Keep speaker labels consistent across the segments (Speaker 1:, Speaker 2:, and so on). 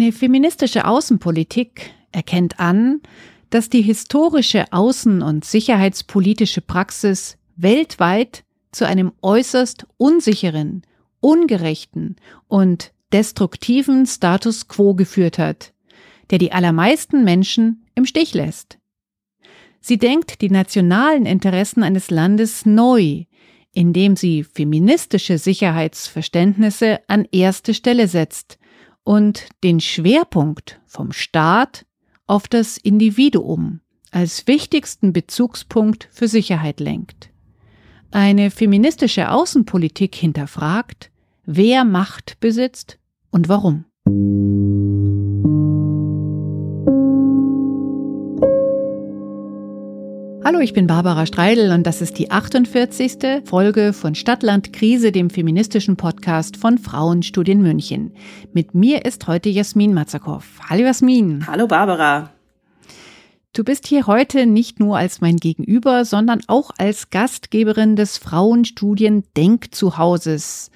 Speaker 1: Eine feministische Außenpolitik erkennt an, dass die historische außen- und sicherheitspolitische Praxis weltweit zu einem äußerst unsicheren, ungerechten und destruktiven Status quo geführt hat, der die allermeisten Menschen im Stich lässt. Sie denkt die nationalen Interessen eines Landes neu, indem sie feministische Sicherheitsverständnisse an erste Stelle setzt und den Schwerpunkt vom Staat auf das Individuum als wichtigsten Bezugspunkt für Sicherheit lenkt. Eine feministische Außenpolitik hinterfragt, wer Macht besitzt und warum. Hallo, ich bin Barbara Streidel und das ist die 48. Folge von Stadtland Krise, dem feministischen Podcast von Frauenstudien München. Mit mir ist heute Jasmin Mazakow. Hallo Jasmin.
Speaker 2: Hallo Barbara.
Speaker 1: Du bist hier heute nicht nur als mein Gegenüber, sondern auch als Gastgeberin des Frauenstudien Denkzuhauses.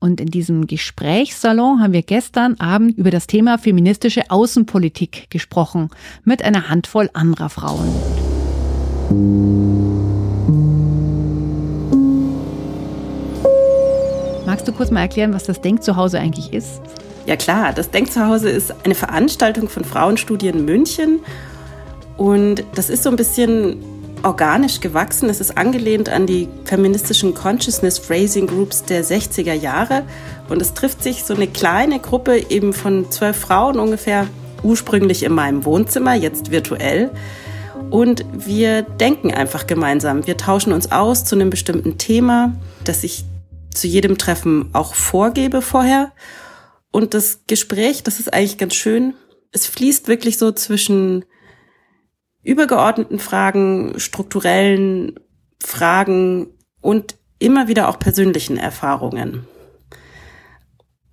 Speaker 1: Und in diesem Gesprächssalon haben wir gestern Abend über das Thema feministische Außenpolitik gesprochen mit einer Handvoll anderer Frauen. Magst du kurz mal erklären, was das Denkzuhause eigentlich ist?
Speaker 2: Ja klar, das Denkzuhause ist eine Veranstaltung von Frauenstudien München und das ist so ein bisschen organisch gewachsen. Es ist angelehnt an die feministischen Consciousness Phrasing Groups der 60er Jahre und es trifft sich so eine kleine Gruppe eben von zwölf Frauen ungefähr, ursprünglich in meinem Wohnzimmer, jetzt virtuell und wir denken einfach gemeinsam. Wir tauschen uns aus zu einem bestimmten Thema, das ich zu jedem Treffen auch vorgebe vorher. Und das Gespräch, das ist eigentlich ganz schön. Es fließt wirklich so zwischen übergeordneten Fragen, strukturellen Fragen und immer wieder auch persönlichen Erfahrungen.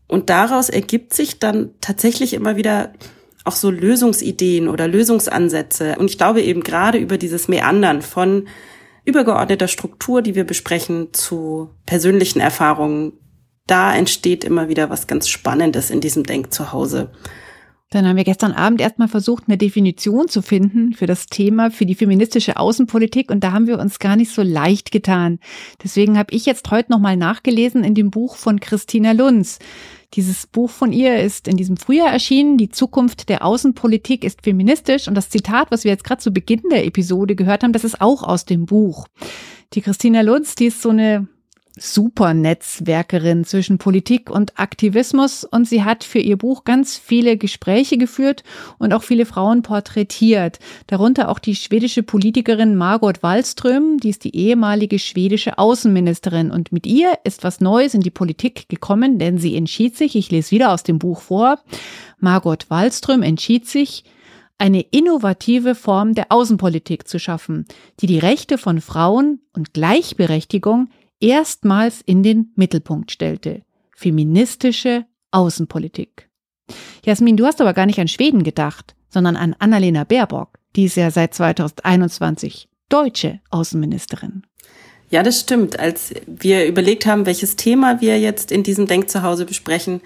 Speaker 2: Und daraus ergibt sich dann tatsächlich immer wieder auch so Lösungsideen oder Lösungsansätze. Und ich glaube eben gerade über dieses Meandern von übergeordneter Struktur, die wir besprechen, zu persönlichen Erfahrungen, da entsteht immer wieder was ganz Spannendes in diesem Denkzuhause.
Speaker 1: Dann haben wir gestern Abend erstmal versucht, eine Definition zu finden für das Thema, für die feministische Außenpolitik und da haben wir uns gar nicht so leicht getan. Deswegen habe ich jetzt heute nochmal nachgelesen in dem Buch von Christina Lunz. Dieses Buch von ihr ist in diesem Frühjahr erschienen. Die Zukunft der Außenpolitik ist feministisch. Und das Zitat, was wir jetzt gerade zu Beginn der Episode gehört haben, das ist auch aus dem Buch. Die Christina Lutz, die ist so eine super Netzwerkerin zwischen Politik und Aktivismus und sie hat für ihr Buch ganz viele Gespräche geführt und auch viele Frauen porträtiert. Darunter auch die schwedische Politikerin Margot Wallström, die ist die ehemalige schwedische Außenministerin und mit ihr ist was Neues in die Politik gekommen, denn sie entschied sich, ich lese wieder aus dem Buch vor, Margot Wallström entschied sich, eine innovative Form der Außenpolitik zu schaffen, die die Rechte von Frauen und Gleichberechtigung erstmals in den Mittelpunkt stellte. Feministische Außenpolitik. Jasmin, du hast aber gar nicht an Schweden gedacht, sondern an Annalena Baerbock. Die ist ja seit 2021 deutsche Außenministerin.
Speaker 2: Ja, das stimmt. Als wir überlegt haben, welches Thema wir jetzt in diesem Denkzuhause besprechen,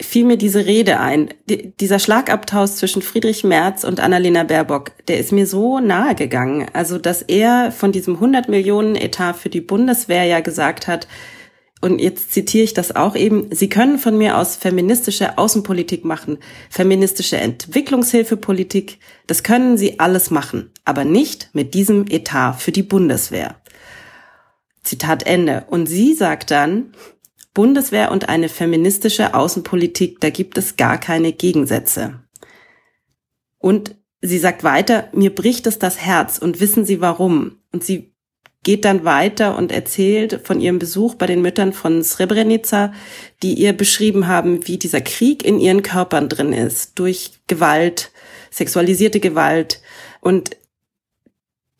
Speaker 2: fiel mir diese Rede ein. D dieser Schlagabtausch zwischen Friedrich Merz und Annalena Baerbock, der ist mir so nahe gegangen. Also, dass er von diesem 100 Millionen Etat für die Bundeswehr ja gesagt hat, und jetzt zitiere ich das auch eben, Sie können von mir aus feministische Außenpolitik machen, feministische Entwicklungshilfepolitik, das können Sie alles machen, aber nicht mit diesem Etat für die Bundeswehr. Zitat Ende. Und sie sagt dann, Bundeswehr und eine feministische Außenpolitik, da gibt es gar keine Gegensätze. Und sie sagt weiter, mir bricht es das Herz und wissen Sie warum? Und sie geht dann weiter und erzählt von ihrem Besuch bei den Müttern von Srebrenica, die ihr beschrieben haben, wie dieser Krieg in ihren Körpern drin ist, durch Gewalt, sexualisierte Gewalt. Und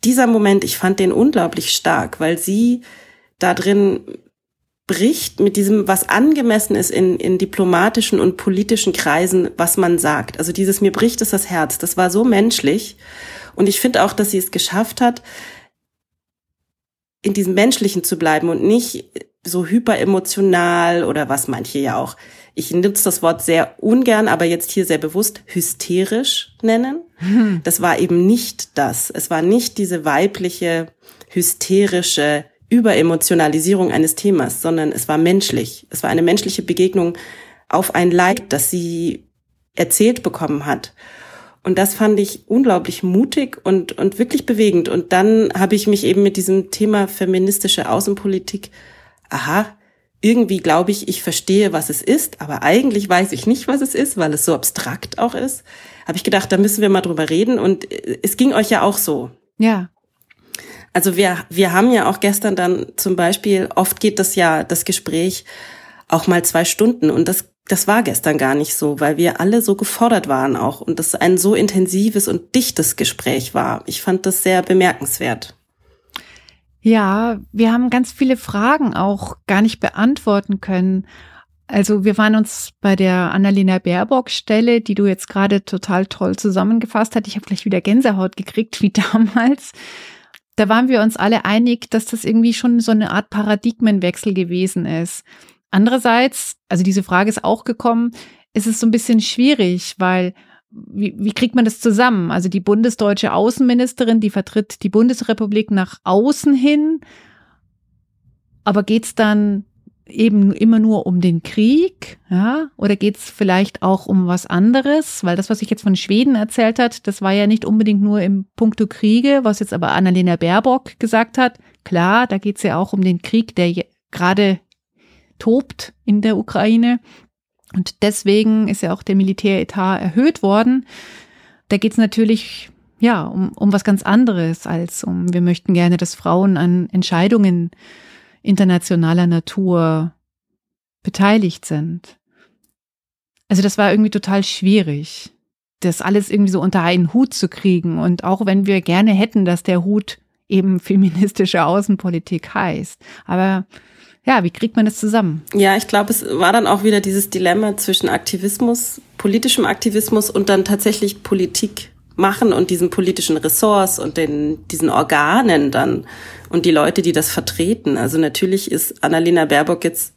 Speaker 2: dieser Moment, ich fand den unglaublich stark, weil sie da drin bricht mit diesem, was angemessen ist in, in diplomatischen und politischen Kreisen, was man sagt. Also dieses mir bricht es das Herz, das war so menschlich. Und ich finde auch, dass sie es geschafft hat, in diesem Menschlichen zu bleiben und nicht so hyperemotional oder was manche ja auch, ich nutze das Wort sehr ungern, aber jetzt hier sehr bewusst hysterisch nennen. Hm. Das war eben nicht das. Es war nicht diese weibliche, hysterische Überemotionalisierung eines Themas, sondern es war menschlich. Es war eine menschliche Begegnung auf ein Leid, das sie erzählt bekommen hat. Und das fand ich unglaublich mutig und, und wirklich bewegend. Und dann habe ich mich eben mit diesem Thema feministische Außenpolitik, aha, irgendwie glaube ich, ich verstehe, was es ist, aber eigentlich weiß ich nicht, was es ist, weil es so abstrakt auch ist. Habe ich gedacht, da müssen wir mal drüber reden. Und es ging euch ja auch so.
Speaker 1: Ja.
Speaker 2: Also wir, wir haben ja auch gestern dann zum Beispiel, oft geht das ja, das Gespräch auch mal zwei Stunden. Und das das war gestern gar nicht so, weil wir alle so gefordert waren auch und das ein so intensives und dichtes Gespräch war. Ich fand das sehr bemerkenswert.
Speaker 1: Ja, wir haben ganz viele Fragen auch gar nicht beantworten können. Also wir waren uns bei der Annalena Baerbock Stelle, die du jetzt gerade total toll zusammengefasst hast. Ich habe gleich wieder Gänsehaut gekriegt wie damals. Da waren wir uns alle einig, dass das irgendwie schon so eine Art Paradigmenwechsel gewesen ist. Andererseits, also diese Frage ist auch gekommen, ist es so ein bisschen schwierig, weil wie, wie kriegt man das zusammen? Also die bundesdeutsche Außenministerin, die vertritt die Bundesrepublik nach außen hin, aber geht es dann eben immer nur um den Krieg, ja? Oder geht es vielleicht auch um was anderes? Weil das, was ich jetzt von Schweden erzählt hat, das war ja nicht unbedingt nur im Punkto Kriege, was jetzt aber Annalena Baerbock gesagt hat. Klar, da geht es ja auch um den Krieg, der gerade tobt in der Ukraine. Und deswegen ist ja auch der Militäretat erhöht worden. Da geht es natürlich ja um, um was ganz anderes als um, wir möchten gerne, dass Frauen an Entscheidungen internationaler Natur beteiligt sind. Also das war irgendwie total schwierig, das alles irgendwie so unter einen Hut zu kriegen. Und auch wenn wir gerne hätten, dass der Hut eben feministische Außenpolitik heißt. Aber ja, wie kriegt man das zusammen?
Speaker 2: Ja, ich glaube, es war dann auch wieder dieses Dilemma zwischen Aktivismus, politischem Aktivismus und dann tatsächlich Politik machen und diesen politischen Ressorts und den, diesen Organen dann und die Leute, die das vertreten. Also natürlich ist Annalena Baerbock jetzt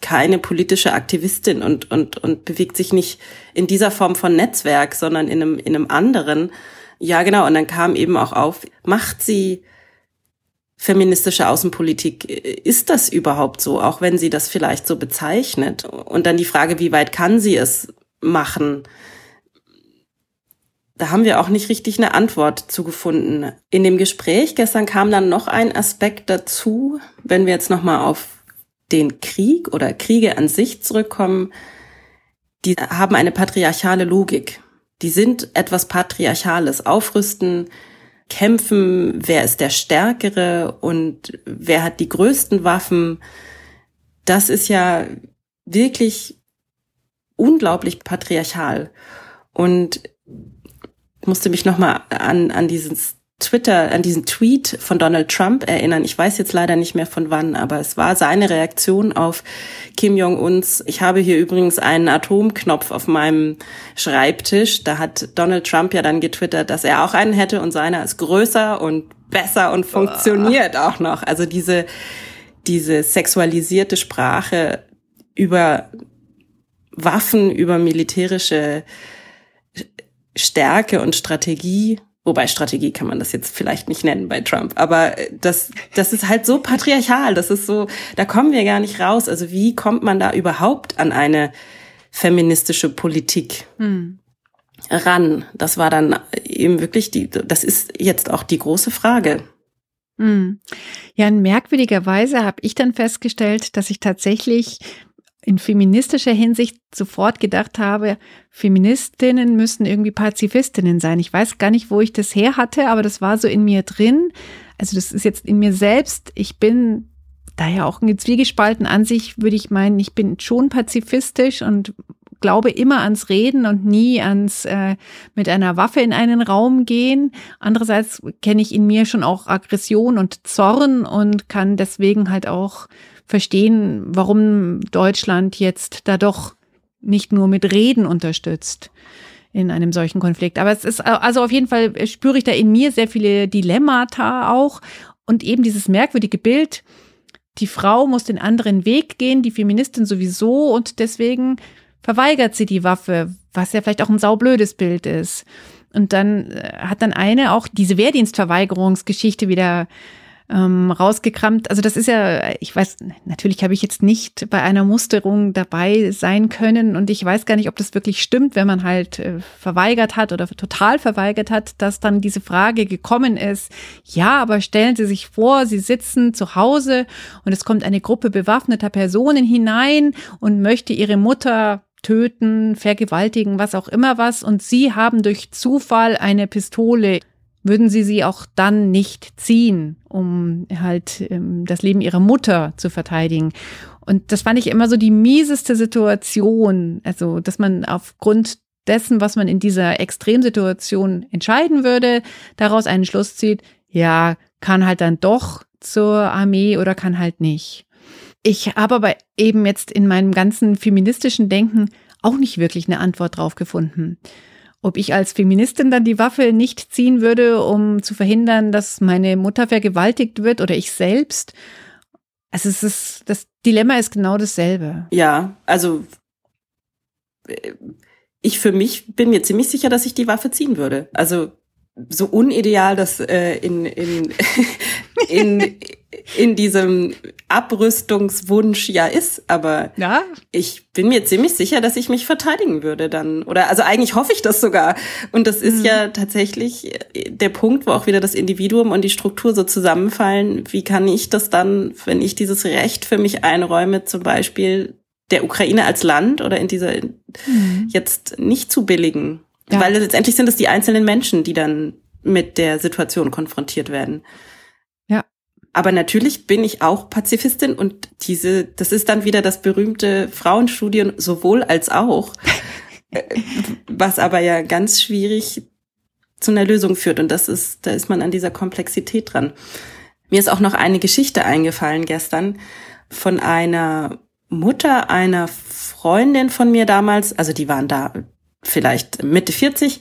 Speaker 2: keine politische Aktivistin und, und, und bewegt sich nicht in dieser Form von Netzwerk, sondern in einem, in einem anderen. Ja, genau. Und dann kam eben auch auf, macht sie feministische Außenpolitik, ist das überhaupt so, auch wenn sie das vielleicht so bezeichnet? Und dann die Frage, wie weit kann sie es machen? Da haben wir auch nicht richtig eine Antwort zugefunden. In dem Gespräch gestern kam dann noch ein Aspekt dazu, wenn wir jetzt nochmal auf den Krieg oder Kriege an sich zurückkommen. Die haben eine patriarchale Logik. Die sind etwas Patriarchales. Aufrüsten, kämpfen, wer ist der Stärkere und wer hat die größten Waffen. Das ist ja wirklich unglaublich patriarchal. Und musste mich nochmal an, an dieses Twitter, an diesen Tweet von Donald Trump erinnern. Ich weiß jetzt leider nicht mehr von wann, aber es war seine Reaktion auf Kim Jong-uns. Ich habe hier übrigens einen Atomknopf auf meinem Schreibtisch. Da hat Donald Trump ja dann getwittert, dass er auch einen hätte und seiner ist größer und besser und funktioniert auch noch. Also diese, diese sexualisierte Sprache über Waffen, über militärische Stärke und Strategie Wobei Strategie kann man das jetzt vielleicht nicht nennen bei Trump, aber äh, das, das ist halt so patriarchal, das ist so, da kommen wir gar nicht raus. Also wie kommt man da überhaupt an eine feministische Politik hm. ran? Das war dann eben wirklich die, das ist jetzt auch die große Frage.
Speaker 1: Hm. Ja, in merkwürdiger Weise habe ich dann festgestellt, dass ich tatsächlich in feministischer Hinsicht sofort gedacht habe, Feministinnen müssen irgendwie Pazifistinnen sein. Ich weiß gar nicht, wo ich das her hatte, aber das war so in mir drin. Also das ist jetzt in mir selbst. Ich bin daher auch ein Zwiegespalten an sich, würde ich meinen, ich bin schon pazifistisch und glaube immer ans Reden und nie ans äh, mit einer Waffe in einen Raum gehen. Andererseits kenne ich in mir schon auch Aggression und Zorn und kann deswegen halt auch verstehen, warum Deutschland jetzt da doch nicht nur mit Reden unterstützt in einem solchen Konflikt. Aber es ist also auf jeden Fall spüre ich da in mir sehr viele Dilemmata auch und eben dieses merkwürdige Bild, die Frau muss den anderen Weg gehen, die Feministin sowieso und deswegen verweigert sie die Waffe, was ja vielleicht auch ein saublödes Bild ist. Und dann äh, hat dann eine auch diese Wehrdienstverweigerungsgeschichte wieder ähm, rausgekramt. Also das ist ja, ich weiß, natürlich habe ich jetzt nicht bei einer Musterung dabei sein können und ich weiß gar nicht, ob das wirklich stimmt, wenn man halt äh, verweigert hat oder total verweigert hat, dass dann diese Frage gekommen ist, ja, aber stellen Sie sich vor, Sie sitzen zu Hause und es kommt eine Gruppe bewaffneter Personen hinein und möchte Ihre Mutter töten, vergewaltigen, was auch immer was und Sie haben durch Zufall eine Pistole würden Sie sie auch dann nicht ziehen, um halt ähm, das Leben Ihrer Mutter zu verteidigen. Und das fand ich immer so die mieseste Situation, also dass man aufgrund dessen, was man in dieser Extremsituation entscheiden würde, daraus einen Schluss zieht, ja, kann halt dann doch zur Armee oder kann halt nicht. Ich habe aber eben jetzt in meinem ganzen feministischen Denken auch nicht wirklich eine Antwort drauf gefunden ob ich als Feministin dann die Waffe nicht ziehen würde, um zu verhindern, dass meine Mutter vergewaltigt wird oder ich selbst. Also es ist, das Dilemma ist genau dasselbe.
Speaker 2: Ja, also äh, ich für mich bin mir ziemlich sicher, dass ich die Waffe ziehen würde. Also so unideal das äh, in, in, in, in diesem Abrüstungswunsch ja ist, aber ja? ich bin mir ziemlich sicher, dass ich mich verteidigen würde dann. Oder also eigentlich hoffe ich das sogar. Und das ist mhm. ja tatsächlich der Punkt, wo auch wieder das Individuum und die Struktur so zusammenfallen. Wie kann ich das dann, wenn ich dieses Recht für mich einräume, zum Beispiel der Ukraine als Land oder in dieser mhm. jetzt nicht zu billigen? Ja. Weil letztendlich sind es die einzelnen Menschen, die dann mit der Situation konfrontiert werden.
Speaker 1: Ja.
Speaker 2: Aber natürlich bin ich auch Pazifistin und diese, das ist dann wieder das berühmte Frauenstudien sowohl als auch, äh, was aber ja ganz schwierig zu einer Lösung führt. Und das ist, da ist man an dieser Komplexität dran. Mir ist auch noch eine Geschichte eingefallen gestern von einer Mutter einer Freundin von mir damals, also die waren da vielleicht Mitte 40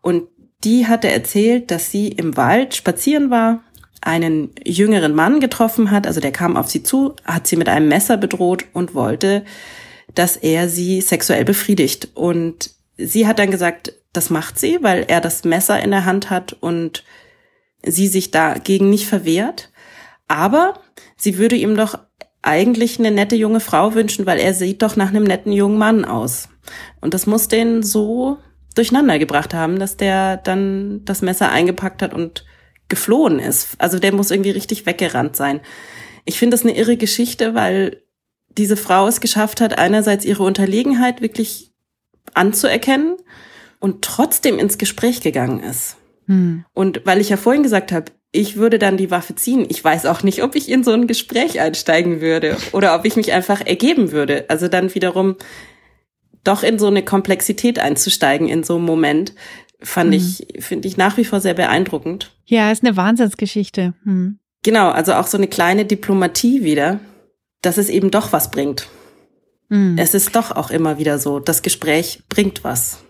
Speaker 2: und die hatte erzählt, dass sie im Wald spazieren war, einen jüngeren Mann getroffen hat, also der kam auf sie zu, hat sie mit einem Messer bedroht und wollte, dass er sie sexuell befriedigt. Und sie hat dann gesagt, das macht sie, weil er das Messer in der Hand hat und sie sich dagegen nicht verwehrt. Aber sie würde ihm doch eigentlich eine nette junge Frau wünschen, weil er sieht doch nach einem netten jungen Mann aus. Und das muss den so durcheinander gebracht haben, dass der dann das Messer eingepackt hat und geflohen ist. Also der muss irgendwie richtig weggerannt sein. Ich finde das eine irre Geschichte, weil diese Frau es geschafft hat, einerseits ihre Unterlegenheit wirklich anzuerkennen und trotzdem ins Gespräch gegangen ist. Hm. Und weil ich ja vorhin gesagt habe, ich würde dann die Waffe ziehen. Ich weiß auch nicht, ob ich in so ein Gespräch einsteigen würde oder ob ich mich einfach ergeben würde. Also dann wiederum doch in so eine Komplexität einzusteigen in so einem Moment, fand mhm. ich, finde ich nach wie vor sehr beeindruckend.
Speaker 1: Ja, ist eine Wahnsinnsgeschichte. Mhm.
Speaker 2: Genau, also auch so eine kleine Diplomatie wieder, dass es eben doch was bringt. Mhm. Es ist doch auch immer wieder so, das Gespräch bringt was.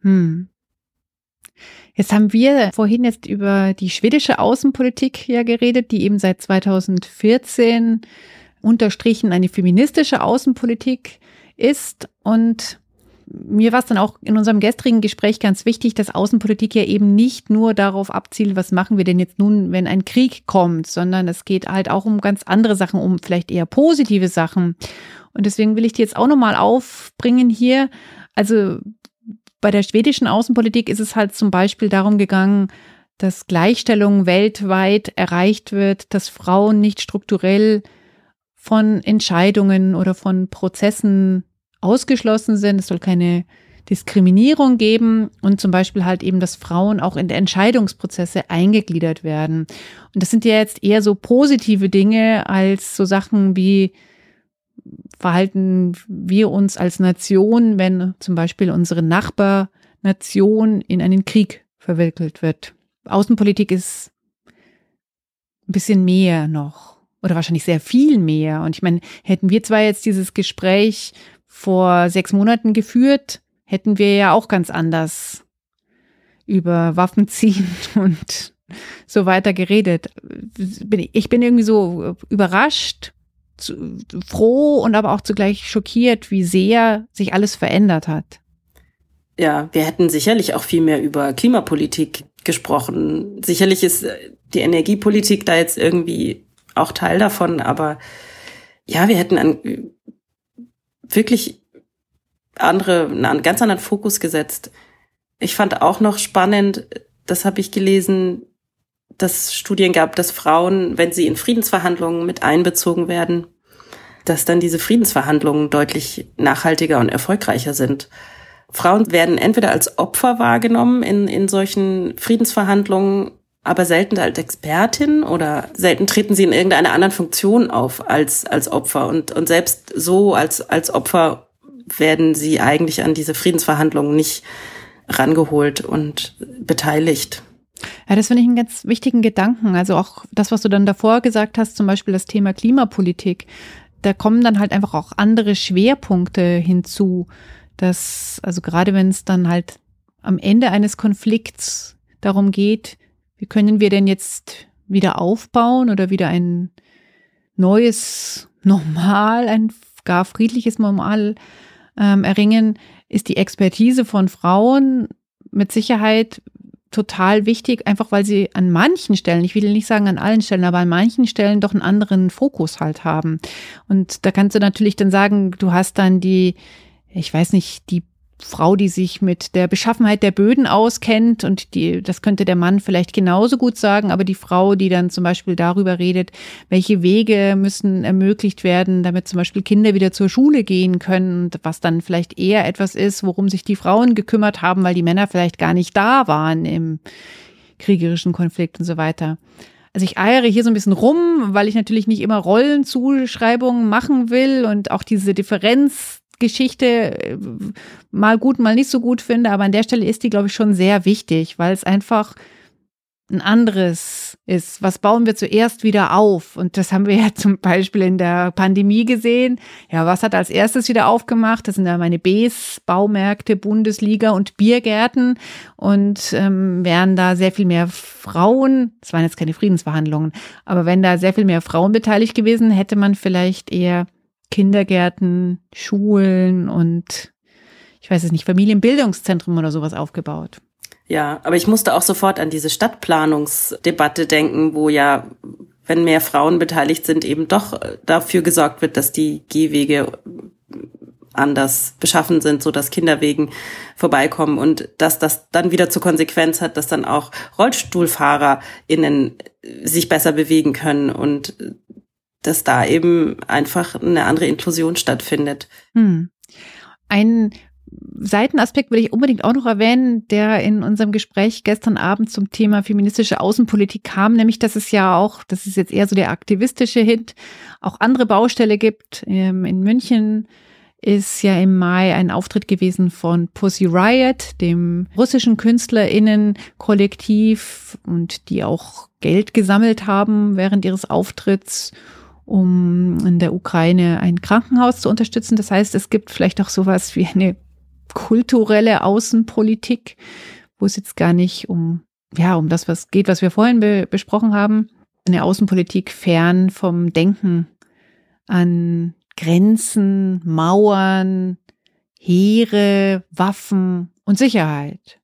Speaker 2: Mhm.
Speaker 1: Jetzt haben wir vorhin jetzt über die schwedische Außenpolitik ja geredet, die eben seit 2014 unterstrichen eine feministische Außenpolitik ist. Und mir war es dann auch in unserem gestrigen Gespräch ganz wichtig, dass Außenpolitik ja eben nicht nur darauf abzielt, was machen wir denn jetzt nun, wenn ein Krieg kommt, sondern es geht halt auch um ganz andere Sachen, um vielleicht eher positive Sachen. Und deswegen will ich die jetzt auch nochmal aufbringen hier. Also bei der schwedischen Außenpolitik ist es halt zum Beispiel darum gegangen, dass Gleichstellung weltweit erreicht wird, dass Frauen nicht strukturell von Entscheidungen oder von Prozessen ausgeschlossen sind. Es soll keine Diskriminierung geben und zum Beispiel halt eben, dass Frauen auch in Entscheidungsprozesse eingegliedert werden. Und das sind ja jetzt eher so positive Dinge als so Sachen wie verhalten wir uns als Nation, wenn zum Beispiel unsere Nachbarnation in einen Krieg verwickelt wird. Außenpolitik ist ein bisschen mehr noch oder wahrscheinlich sehr viel mehr. Und ich meine, hätten wir zwar jetzt dieses Gespräch vor sechs Monaten geführt, hätten wir ja auch ganz anders über Waffen ziehen und so weiter geredet. Ich bin irgendwie so überrascht, zu, froh und aber auch zugleich schockiert, wie sehr sich alles verändert hat.
Speaker 2: Ja, wir hätten sicherlich auch viel mehr über Klimapolitik gesprochen. Sicherlich ist äh, die Energiepolitik da jetzt irgendwie auch Teil davon, aber ja, wir hätten an wirklich andere, einen ganz anderen Fokus gesetzt. Ich fand auch noch spannend, das habe ich gelesen, dass Studien gab, dass Frauen, wenn sie in Friedensverhandlungen mit einbezogen werden, dass dann diese Friedensverhandlungen deutlich nachhaltiger und erfolgreicher sind. Frauen werden entweder als Opfer wahrgenommen in, in solchen Friedensverhandlungen, aber selten als Expertin oder selten treten sie in irgendeiner anderen Funktion auf als, als Opfer. Und, und selbst so als, als Opfer werden sie eigentlich an diese Friedensverhandlungen nicht rangeholt und beteiligt.
Speaker 1: Ja, das finde ich einen ganz wichtigen Gedanken. Also auch das, was du dann davor gesagt hast, zum Beispiel das Thema Klimapolitik. Da kommen dann halt einfach auch andere Schwerpunkte hinzu. Dass, also gerade wenn es dann halt am Ende eines Konflikts darum geht, wie können wir denn jetzt wieder aufbauen oder wieder ein neues Normal, ein gar friedliches Normal ähm, erringen, ist die Expertise von Frauen mit Sicherheit total wichtig, einfach weil sie an manchen Stellen, ich will nicht sagen an allen Stellen, aber an manchen Stellen doch einen anderen Fokus halt haben. Und da kannst du natürlich dann sagen, du hast dann die, ich weiß nicht, die Frau, die sich mit der Beschaffenheit der Böden auskennt und die, das könnte der Mann vielleicht genauso gut sagen, aber die Frau, die dann zum Beispiel darüber redet, welche Wege müssen ermöglicht werden, damit zum Beispiel Kinder wieder zur Schule gehen können, was dann vielleicht eher etwas ist, worum sich die Frauen gekümmert haben, weil die Männer vielleicht gar nicht da waren im kriegerischen Konflikt und so weiter. Also ich eiere hier so ein bisschen rum, weil ich natürlich nicht immer Rollenzuschreibungen machen will und auch diese Differenz Geschichte äh, mal gut, mal nicht so gut finde, aber an der Stelle ist die, glaube ich, schon sehr wichtig, weil es einfach ein anderes ist. Was bauen wir zuerst wieder auf? Und das haben wir ja zum Beispiel in der Pandemie gesehen. Ja, was hat als erstes wieder aufgemacht? Das sind ja meine Bs, Baumärkte, Bundesliga und Biergärten. Und ähm, wären da sehr viel mehr Frauen, das waren jetzt keine Friedensverhandlungen, aber wenn da sehr viel mehr Frauen beteiligt gewesen, hätte man vielleicht eher Kindergärten, Schulen und ich weiß es nicht, Familienbildungszentren oder sowas aufgebaut.
Speaker 2: Ja, aber ich musste auch sofort an diese Stadtplanungsdebatte denken, wo ja, wenn mehr Frauen beteiligt sind, eben doch dafür gesorgt wird, dass die Gehwege anders beschaffen sind, so dass Kinderwegen vorbeikommen und dass das dann wieder zur Konsequenz hat, dass dann auch RollstuhlfahrerInnen sich besser bewegen können und dass da eben einfach eine andere Inklusion stattfindet. Hm.
Speaker 1: Ein Seitenaspekt will ich unbedingt auch noch erwähnen, der in unserem Gespräch gestern Abend zum Thema feministische Außenpolitik kam, nämlich dass es ja auch, das ist jetzt eher so der aktivistische Hit, auch andere Baustelle gibt. Ähm, in München ist ja im Mai ein Auftritt gewesen von Pussy Riot, dem russischen KünstlerInnen-Kollektiv und die auch Geld gesammelt haben während ihres Auftritts um in der Ukraine ein Krankenhaus zu unterstützen. Das heißt, es gibt vielleicht auch sowas wie eine kulturelle Außenpolitik, wo es jetzt gar nicht um, ja, um das, was geht, was wir vorhin be besprochen haben. Eine Außenpolitik fern vom Denken an Grenzen, Mauern, Heere, Waffen und Sicherheit.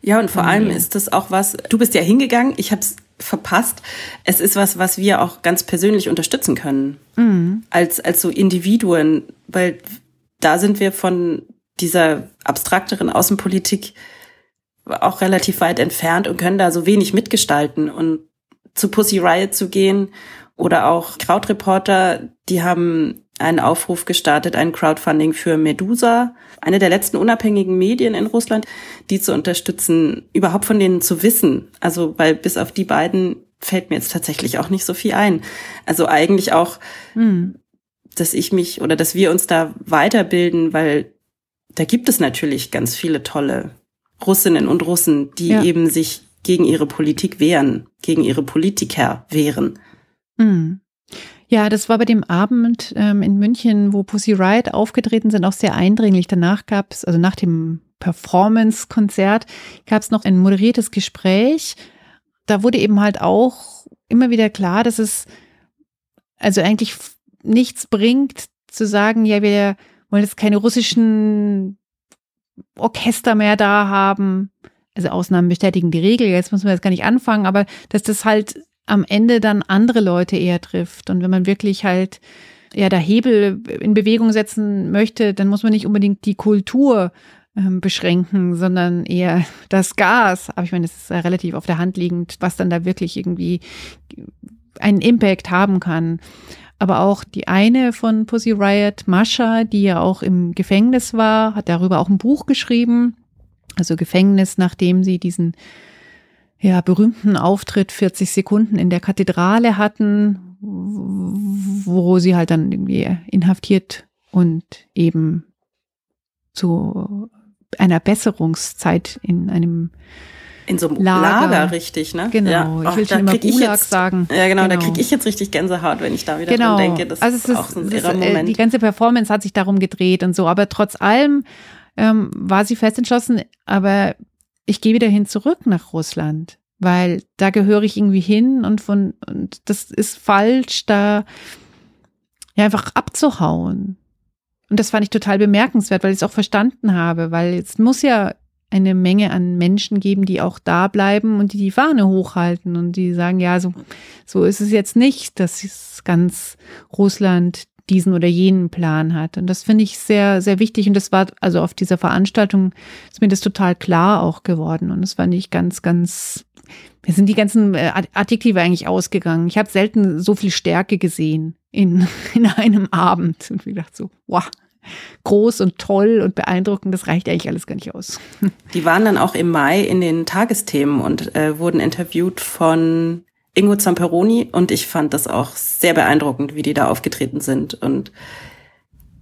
Speaker 2: Ja, und vor allem ist das auch was, du bist ja hingegangen, ich habe es verpasst. Es ist was, was wir auch ganz persönlich unterstützen können. Mhm. Als, als so Individuen, weil da sind wir von dieser abstrakteren Außenpolitik auch relativ weit entfernt und können da so wenig mitgestalten. Und zu Pussy Riot zu gehen oder auch Krautreporter, die haben einen Aufruf gestartet, ein Crowdfunding für Medusa, eine der letzten unabhängigen Medien in Russland, die zu unterstützen, überhaupt von denen zu wissen. Also, weil bis auf die beiden fällt mir jetzt tatsächlich auch nicht so viel ein. Also eigentlich auch, hm. dass ich mich oder dass wir uns da weiterbilden, weil da gibt es natürlich ganz viele tolle Russinnen und Russen, die ja. eben sich gegen ihre Politik wehren, gegen ihre Politiker wehren.
Speaker 1: Hm. Ja, das war bei dem Abend ähm, in München, wo Pussy Riot aufgetreten sind, auch sehr eindringlich. Danach gab es, also nach dem Performance-Konzert, gab es noch ein moderiertes Gespräch. Da wurde eben halt auch immer wieder klar, dass es also eigentlich nichts bringt, zu sagen, ja, wir wollen jetzt keine russischen Orchester mehr da haben. Also Ausnahmen bestätigen die Regel, jetzt müssen wir jetzt gar nicht anfangen, aber dass das halt am Ende dann andere Leute eher trifft. Und wenn man wirklich halt ja der Hebel in Bewegung setzen möchte, dann muss man nicht unbedingt die Kultur ähm, beschränken, sondern eher das Gas. Aber ich meine, das ist relativ auf der Hand liegend, was dann da wirklich irgendwie einen Impact haben kann. Aber auch die eine von Pussy Riot, Mascha, die ja auch im Gefängnis war, hat darüber auch ein Buch geschrieben. Also Gefängnis, nachdem sie diesen ja, berühmten Auftritt 40 Sekunden in der Kathedrale hatten, wo sie halt dann irgendwie inhaftiert und eben zu einer Besserungszeit in einem
Speaker 2: in so einem Lager, Lager richtig, ne?
Speaker 1: Genau. Ja. Ich will oh, schon immer Gulag
Speaker 2: jetzt,
Speaker 1: sagen.
Speaker 2: Ja, genau, genau. da kriege ich jetzt richtig Gänsehaut, wenn ich da wieder genau. dran denke. Das also ist, ist auch so ein irrer äh, Moment.
Speaker 1: Die ganze Performance hat sich darum gedreht und so, aber trotz allem ähm, war sie fest entschlossen, aber ich gehe wieder hin zurück nach Russland, weil da gehöre ich irgendwie hin und von und das ist falsch, da ja einfach abzuhauen. Und das fand ich total bemerkenswert, weil ich es auch verstanden habe, weil es muss ja eine Menge an Menschen geben, die auch da bleiben und die die Fahne hochhalten und die sagen, ja, so, so ist es jetzt nicht, dass ganz Russland diesen oder jenen Plan hat. Und das finde ich sehr, sehr wichtig. Und das war, also auf dieser Veranstaltung ist mir das total klar auch geworden. Und das fand ich ganz, ganz, mir sind die ganzen äh, Adjektive eigentlich ausgegangen. Ich habe selten so viel Stärke gesehen in, in einem Abend. Und wie gedacht so, wow, groß und toll und beeindruckend, das reicht eigentlich alles gar nicht aus.
Speaker 2: Die waren dann auch im Mai in den Tagesthemen und äh, wurden interviewt von Ingo Zamperoni und ich fand das auch sehr beeindruckend, wie die da aufgetreten sind und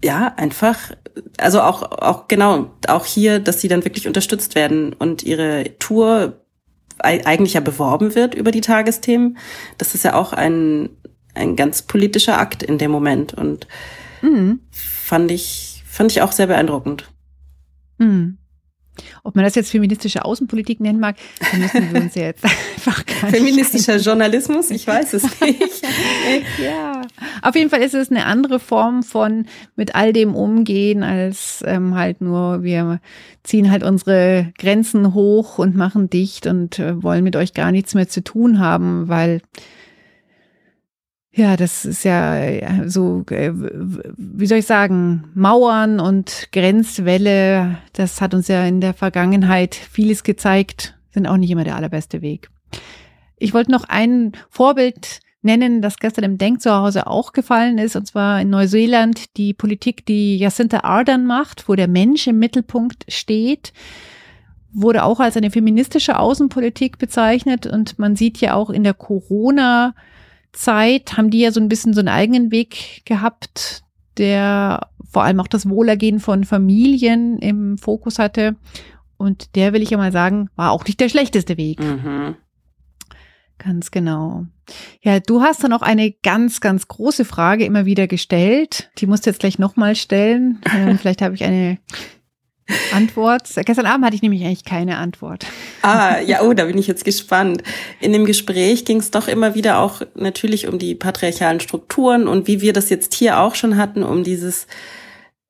Speaker 2: ja, einfach, also auch, auch genau, auch hier, dass sie dann wirklich unterstützt werden und ihre Tour eigentlich ja beworben wird über die Tagesthemen. Das ist ja auch ein, ein ganz politischer Akt in dem Moment und mhm. Fand ich, fand ich auch sehr beeindruckend.
Speaker 1: Mhm. Ob man das jetzt feministische Außenpolitik nennen mag, dann müssen wir uns ja jetzt einfach
Speaker 2: gar Feministischer Journalismus, ich weiß es nicht.
Speaker 1: ja, auf jeden Fall ist es eine andere Form von mit all dem umgehen, als ähm, halt nur wir ziehen halt unsere Grenzen hoch und machen dicht und äh, wollen mit euch gar nichts mehr zu tun haben, weil ja, das ist ja so, äh, wie soll ich sagen, Mauern und Grenzwelle, das hat uns ja in der Vergangenheit vieles gezeigt, sind auch nicht immer der allerbeste Weg. Ich wollte noch ein Vorbild nennen, das gestern im Denk zu Hause auch gefallen ist, und zwar in Neuseeland die Politik, die Jacinta Ardern macht, wo der Mensch im Mittelpunkt steht wurde auch als eine feministische Außenpolitik bezeichnet und man sieht ja auch in der Corona Zeit haben die ja so ein bisschen so einen eigenen Weg gehabt, der vor allem auch das Wohlergehen von Familien im Fokus hatte. Und der, will ich ja mal sagen, war auch nicht der schlechteste Weg. Mhm. Ganz genau. Ja, du hast dann auch eine ganz, ganz große Frage immer wieder gestellt. Die musst du jetzt gleich nochmal stellen. Ähm, vielleicht habe ich eine Antwort. Gestern Abend hatte ich nämlich eigentlich keine Antwort.
Speaker 2: Ah, ja, oh, da bin ich jetzt gespannt. In dem Gespräch ging es doch immer wieder auch natürlich um die patriarchalen Strukturen und wie wir das jetzt hier auch schon hatten, um dieses,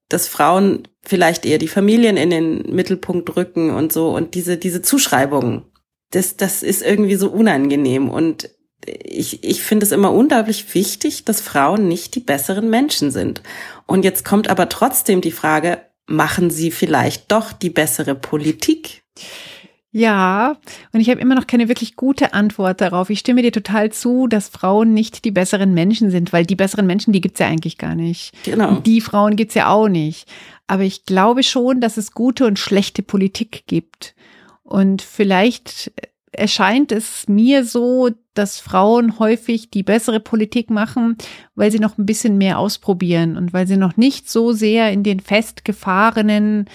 Speaker 2: dass Frauen vielleicht eher die Familien in den Mittelpunkt rücken und so und diese, diese Zuschreibungen. Das, das ist irgendwie so unangenehm und ich, ich finde es immer unglaublich wichtig, dass Frauen nicht die besseren Menschen sind. Und jetzt kommt aber trotzdem die Frage, machen sie vielleicht doch die bessere Politik?
Speaker 1: Ja, und ich habe immer noch keine wirklich gute Antwort darauf. Ich stimme dir total zu, dass Frauen nicht die besseren Menschen sind, weil die besseren Menschen, die gibt's ja eigentlich gar nicht. Genau. Und die Frauen gibt's ja auch nicht. Aber ich glaube schon, dass es gute und schlechte Politik gibt. Und vielleicht erscheint es mir so, dass Frauen häufig die bessere Politik machen, weil sie noch ein bisschen mehr ausprobieren und weil sie noch nicht so sehr in den festgefahrenen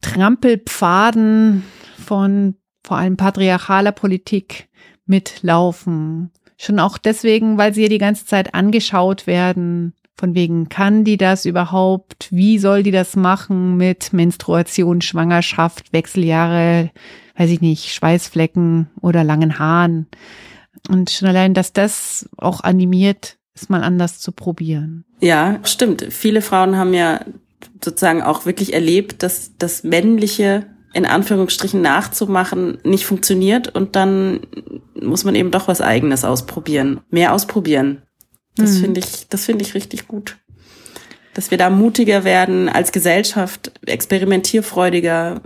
Speaker 1: Trampelpfaden von vor allem patriarchaler Politik mitlaufen. Schon auch deswegen, weil sie ja die ganze Zeit angeschaut werden. Von wegen, kann die das überhaupt? Wie soll die das machen mit Menstruation, Schwangerschaft, Wechseljahre, weiß ich nicht, Schweißflecken oder langen Haaren. Und schon allein, dass das auch animiert, es mal anders zu probieren.
Speaker 2: Ja, stimmt. Viele Frauen haben ja sozusagen auch wirklich erlebt, dass das männliche in Anführungsstrichen nachzumachen nicht funktioniert und dann muss man eben doch was eigenes ausprobieren, mehr ausprobieren. Das mhm. finde ich, das finde ich richtig gut. Dass wir da mutiger werden als Gesellschaft, experimentierfreudiger,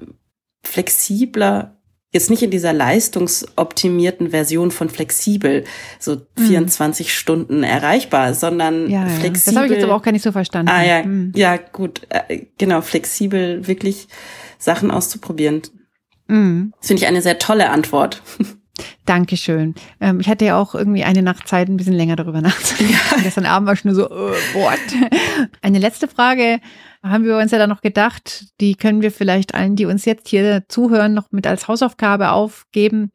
Speaker 2: flexibler, jetzt nicht in dieser leistungsoptimierten Version von flexibel, so 24 mhm. Stunden erreichbar, sondern ja, ja. flexibel.
Speaker 1: Das habe ich jetzt aber auch gar nicht so verstanden.
Speaker 2: Ah ja, mhm. ja gut, äh, genau, flexibel wirklich Sachen auszuprobieren. Mhm. Das finde ich eine sehr tolle Antwort.
Speaker 1: Dankeschön. Ähm, ich hatte ja auch irgendwie eine Nacht Zeit, ein bisschen länger darüber nachzudenken. Ja. Gestern Abend war ich nur so, uh, what? Eine letzte Frage haben wir uns ja dann noch gedacht, die können wir vielleicht allen, die uns jetzt hier zuhören, noch mit als Hausaufgabe aufgeben.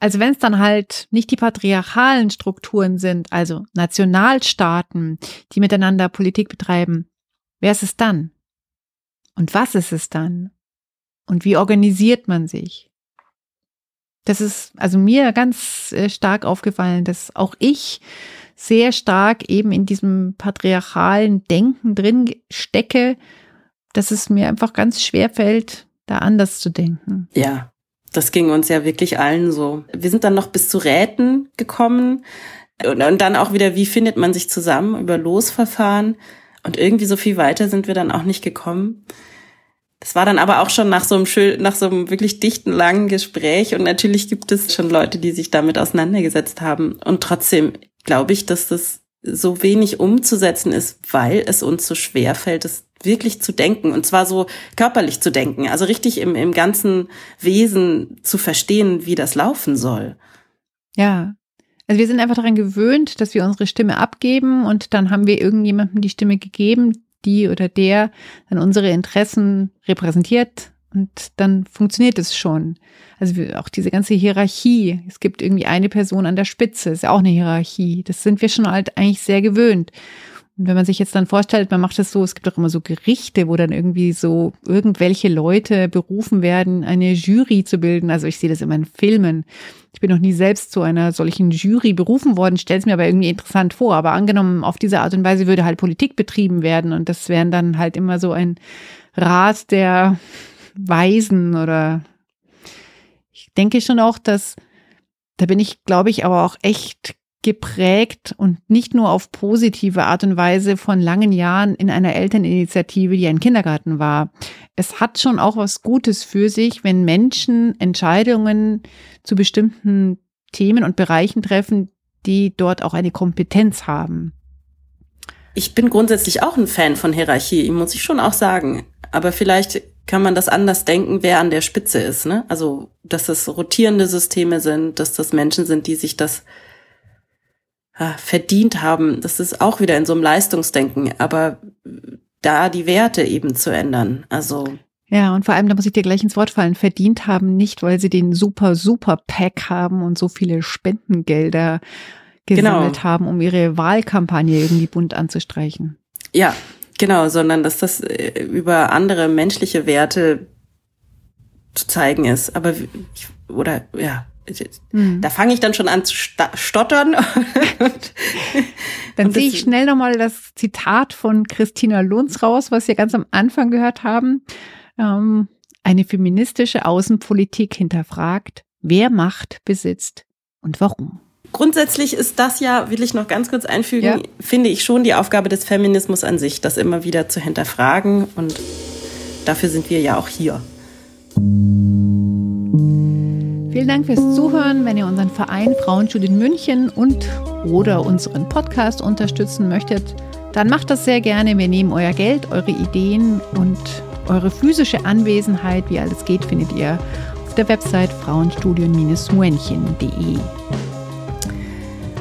Speaker 1: Also wenn es dann halt nicht die patriarchalen Strukturen sind, also Nationalstaaten, die miteinander Politik betreiben, wer ist es dann? Und was ist es dann? Und wie organisiert man sich? Das ist also mir ganz äh, stark aufgefallen, dass auch ich sehr stark eben in diesem patriarchalen Denken drin stecke, dass es mir einfach ganz schwer fällt, da anders zu denken.
Speaker 2: Ja, das ging uns ja wirklich allen so. Wir sind dann noch bis zu Räten gekommen und, und dann auch wieder, wie findet man sich zusammen über Losverfahren und irgendwie so viel weiter sind wir dann auch nicht gekommen. Das war dann aber auch schon nach so einem schön, nach so einem wirklich dichten, langen Gespräch. Und natürlich gibt es schon Leute, die sich damit auseinandergesetzt haben. Und trotzdem glaube ich, dass das so wenig umzusetzen ist, weil es uns so schwer fällt, es wirklich zu denken. Und zwar so körperlich zu denken. Also richtig im, im ganzen Wesen zu verstehen, wie das laufen soll.
Speaker 1: Ja. Also wir sind einfach daran gewöhnt, dass wir unsere Stimme abgeben und dann haben wir irgendjemandem die Stimme gegeben, die oder der dann unsere Interessen repräsentiert und dann funktioniert es schon. Also auch diese ganze Hierarchie. Es gibt irgendwie eine Person an der Spitze, ist ja auch eine Hierarchie. Das sind wir schon halt eigentlich sehr gewöhnt. Und wenn man sich jetzt dann vorstellt, man macht das so, es gibt auch immer so Gerichte, wo dann irgendwie so irgendwelche Leute berufen werden, eine Jury zu bilden. Also ich sehe das immer in Filmen. Ich bin noch nie selbst zu einer solchen Jury berufen worden, stelle es mir aber irgendwie interessant vor. Aber angenommen, auf diese Art und Weise würde halt Politik betrieben werden und das wären dann halt immer so ein Rat der Weisen oder ich denke schon auch, dass da bin ich, glaube ich, aber auch echt geprägt und nicht nur auf positive Art und Weise von langen Jahren in einer Elterninitiative, die ein Kindergarten war. Es hat schon auch was Gutes für sich, wenn Menschen Entscheidungen zu bestimmten Themen und Bereichen treffen, die dort auch eine Kompetenz haben.
Speaker 2: Ich bin grundsätzlich auch ein Fan von Hierarchie, muss ich schon auch sagen. Aber vielleicht kann man das anders denken, wer an der Spitze ist. Ne? Also, dass das rotierende Systeme sind, dass das Menschen sind, die sich das verdient haben. Das ist auch wieder in so einem Leistungsdenken, aber da die Werte eben zu ändern. Also
Speaker 1: ja, und vor allem, da muss ich dir gleich ins Wort fallen, verdient haben nicht, weil sie den super, super Pack haben und so viele Spendengelder gesammelt genau. haben, um ihre Wahlkampagne irgendwie bunt anzustreichen.
Speaker 2: Ja, genau, sondern dass das äh, über andere menschliche Werte zu zeigen ist. Aber ich, oder ja. Da fange ich dann schon an zu stottern.
Speaker 1: dann sehe ich schnell nochmal das Zitat von Christina Lunz raus, was wir ganz am Anfang gehört haben. Ähm, eine feministische Außenpolitik hinterfragt, wer Macht besitzt und warum.
Speaker 2: Grundsätzlich ist das ja, will ich noch ganz kurz einfügen, ja. finde ich schon die Aufgabe des Feminismus an sich, das immer wieder zu hinterfragen. Und dafür sind wir ja auch hier.
Speaker 1: Vielen Dank fürs Zuhören. Wenn ihr unseren Verein Frauenstudien München und oder unseren Podcast unterstützen möchtet, dann macht das sehr gerne. Wir nehmen euer Geld, eure Ideen und eure physische Anwesenheit, wie alles geht, findet ihr auf der Website frauenstudien-muenchen.de.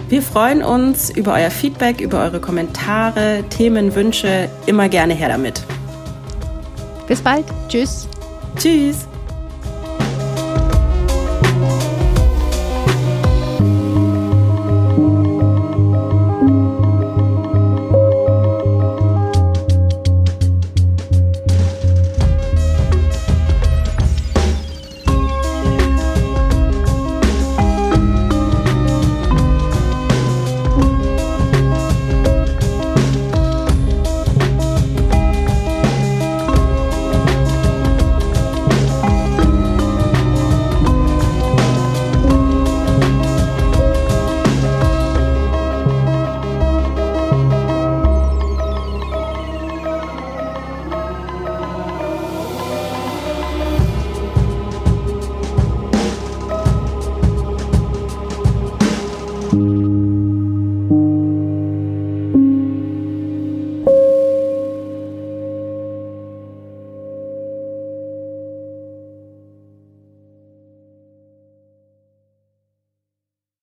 Speaker 2: Wir freuen uns über euer Feedback, über eure Kommentare, Themen, Wünsche. Immer gerne her damit.
Speaker 1: Bis bald. Tschüss.
Speaker 2: Tschüss.